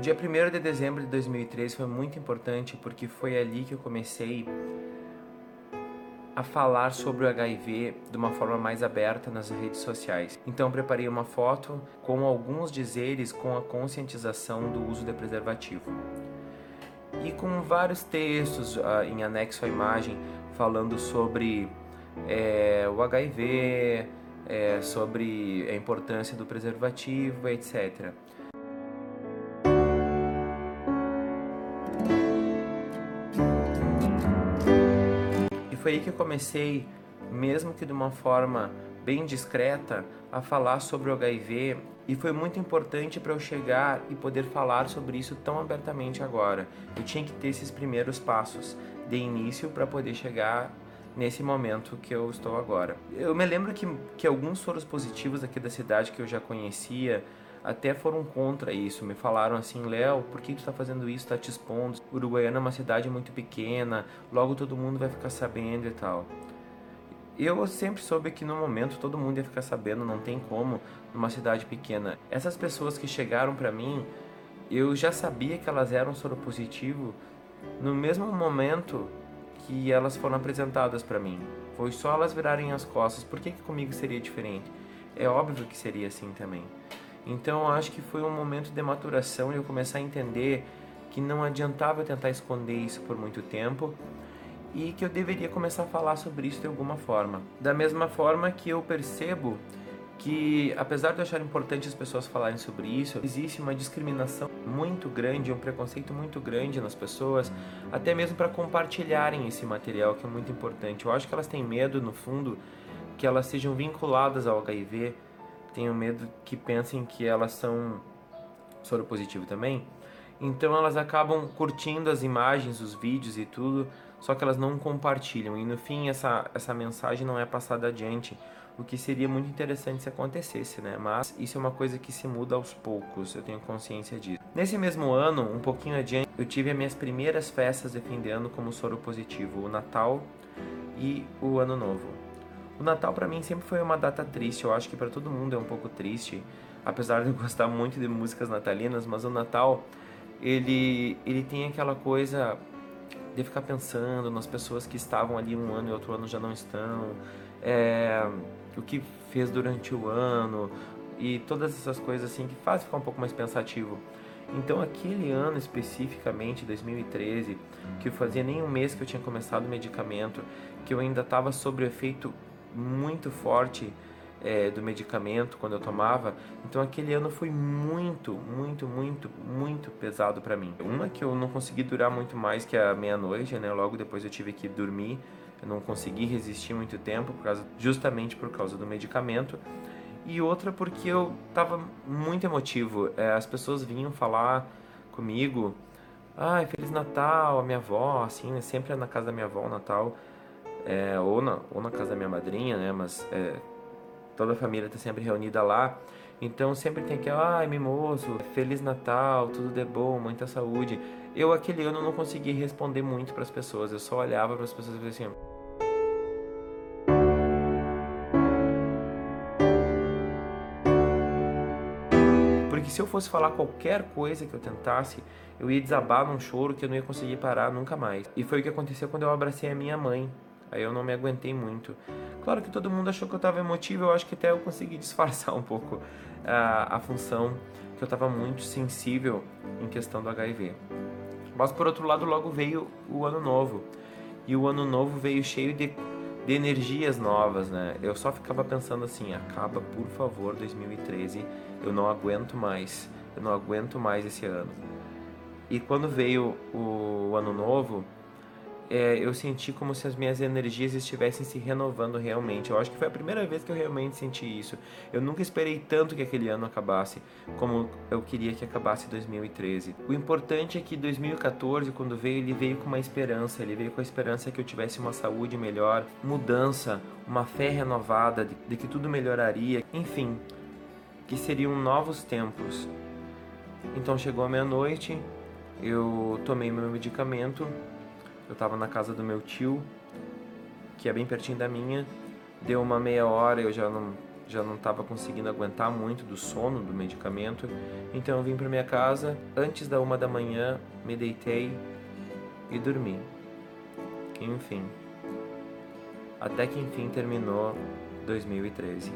O dia 1 de dezembro de 2003 foi muito importante porque foi ali que eu comecei a falar sobre o HIV de uma forma mais aberta nas redes sociais. Então preparei uma foto com alguns dizeres com a conscientização do uso de preservativo. E com vários textos uh, em anexo à imagem falando sobre é, o HIV, é, sobre a importância do preservativo, etc. foi aí que eu comecei, mesmo que de uma forma bem discreta, a falar sobre o HIV e foi muito importante para eu chegar e poder falar sobre isso tão abertamente agora. Eu tinha que ter esses primeiros passos de início para poder chegar nesse momento que eu estou agora. Eu me lembro que, que alguns soros positivos aqui da cidade que eu já conhecia até foram contra isso. Me falaram assim, Léo, por que tu está fazendo isso, está te expondo? Uruguaiana é uma cidade muito pequena, logo todo mundo vai ficar sabendo e tal. Eu sempre soube que no momento todo mundo ia ficar sabendo, não tem como numa cidade pequena. Essas pessoas que chegaram para mim, eu já sabia que elas eram soro positivo no mesmo momento que elas foram apresentadas para mim. Foi só elas virarem as costas. Por que, que comigo seria diferente? É óbvio que seria assim também. Então acho que foi um momento de maturação e eu começar a entender que não adiantava eu tentar esconder isso por muito tempo e que eu deveria começar a falar sobre isso de alguma forma. Da mesma forma que eu percebo que, apesar de eu achar importante as pessoas falarem sobre isso, existe uma discriminação muito grande, um preconceito muito grande nas pessoas, até mesmo para compartilharem esse material, que é muito importante. Eu acho que elas têm medo, no fundo, que elas sejam vinculadas ao HIV, tenho medo que pensem que elas são soro positivo também. Então elas acabam curtindo as imagens, os vídeos e tudo, só que elas não compartilham. E no fim essa, essa mensagem não é passada adiante o que seria muito interessante se acontecesse, né? Mas isso é uma coisa que se muda aos poucos, eu tenho consciência disso. Nesse mesmo ano, um pouquinho adiante, eu tive as minhas primeiras festas de fim de ano como soro positivo, o Natal e o Ano Novo. O Natal para mim sempre foi uma data triste, eu acho que para todo mundo é um pouco triste, apesar de eu gostar muito de músicas natalinas, mas o Natal ele ele tem aquela coisa de ficar pensando nas pessoas que estavam ali um ano e outro ano já não estão. É, o que fez durante o ano e todas essas coisas assim que faz ficar um pouco mais pensativo. Então aquele ano especificamente, 2013, que fazia nem um mês que eu tinha começado o medicamento, que eu ainda estava sob o efeito muito forte é, do medicamento quando eu tomava, então aquele ano foi muito, muito, muito, muito pesado para mim. Uma que eu não consegui durar muito mais que a meia-noite, né? Logo depois eu tive que dormir eu não consegui resistir muito tempo, por causa, justamente por causa do medicamento. E outra porque eu estava muito emotivo. É, as pessoas vinham falar comigo, ai, Feliz Natal, a minha avó, assim, né? Sempre na casa da minha avó o Natal, é, ou, na, ou na casa da minha madrinha, né? Mas é, toda a família está sempre reunida lá. Então sempre tem que, ai, mimoso, Feliz Natal, tudo de bom, muita saúde. Eu aquele ano não consegui responder muito para as pessoas, eu só olhava para as pessoas e dizia assim, Porque se eu fosse falar qualquer coisa que eu tentasse, eu ia desabar num choro que eu não ia conseguir parar nunca mais. E foi o que aconteceu quando eu abracei a minha mãe. Aí eu não me aguentei muito. Claro que todo mundo achou que eu estava emotivo, eu acho que até eu consegui disfarçar um pouco a, a função que eu estava muito sensível em questão do HIV. Mas por outro lado, logo veio o ano novo. E o ano novo veio cheio de, de energias novas, né? Eu só ficava pensando assim: acaba por favor 2013 eu não aguento mais, eu não aguento mais esse ano. E quando veio o ano novo, é, eu senti como se as minhas energias estivessem se renovando realmente. Eu acho que foi a primeira vez que eu realmente senti isso. Eu nunca esperei tanto que aquele ano acabasse como eu queria que acabasse 2013. O importante é que 2014, quando veio, ele veio com uma esperança. Ele veio com a esperança que eu tivesse uma saúde melhor, mudança, uma fé renovada de, de que tudo melhoraria. Enfim, que seriam novos tempos. Então chegou a meia-noite, eu tomei meu medicamento, eu estava na casa do meu tio, que é bem pertinho da minha, deu uma meia hora, eu já não já não estava conseguindo aguentar muito do sono do medicamento, então eu vim para minha casa antes da uma da manhã, me deitei e dormi. Enfim, até que enfim terminou 2013.